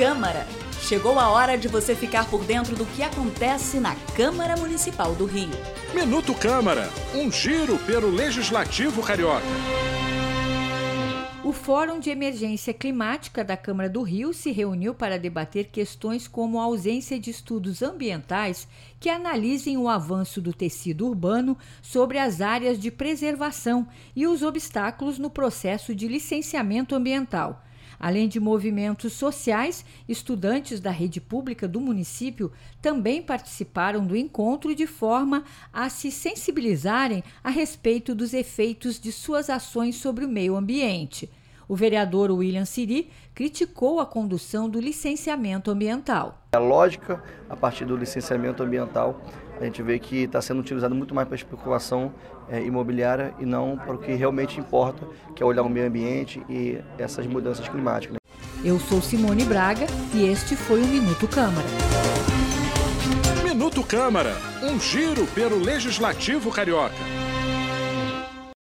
Câmara. Chegou a hora de você ficar por dentro do que acontece na Câmara Municipal do Rio. Minuto Câmara, um giro pelo Legislativo Carioca. O Fórum de Emergência Climática da Câmara do Rio se reuniu para debater questões como a ausência de estudos ambientais que analisem o avanço do tecido urbano sobre as áreas de preservação e os obstáculos no processo de licenciamento ambiental. Além de movimentos sociais, estudantes da rede pública do município também participaram do encontro de forma a se sensibilizarem a respeito dos efeitos de suas ações sobre o meio ambiente. O vereador William Siri criticou a condução do licenciamento ambiental. A lógica, a partir do licenciamento ambiental, a gente vê que está sendo utilizado muito mais para especulação é, imobiliária e não para o que realmente importa, que é olhar o meio ambiente e essas mudanças climáticas. Né? Eu sou Simone Braga e este foi o Minuto Câmara. Minuto Câmara, um giro pelo Legislativo Carioca.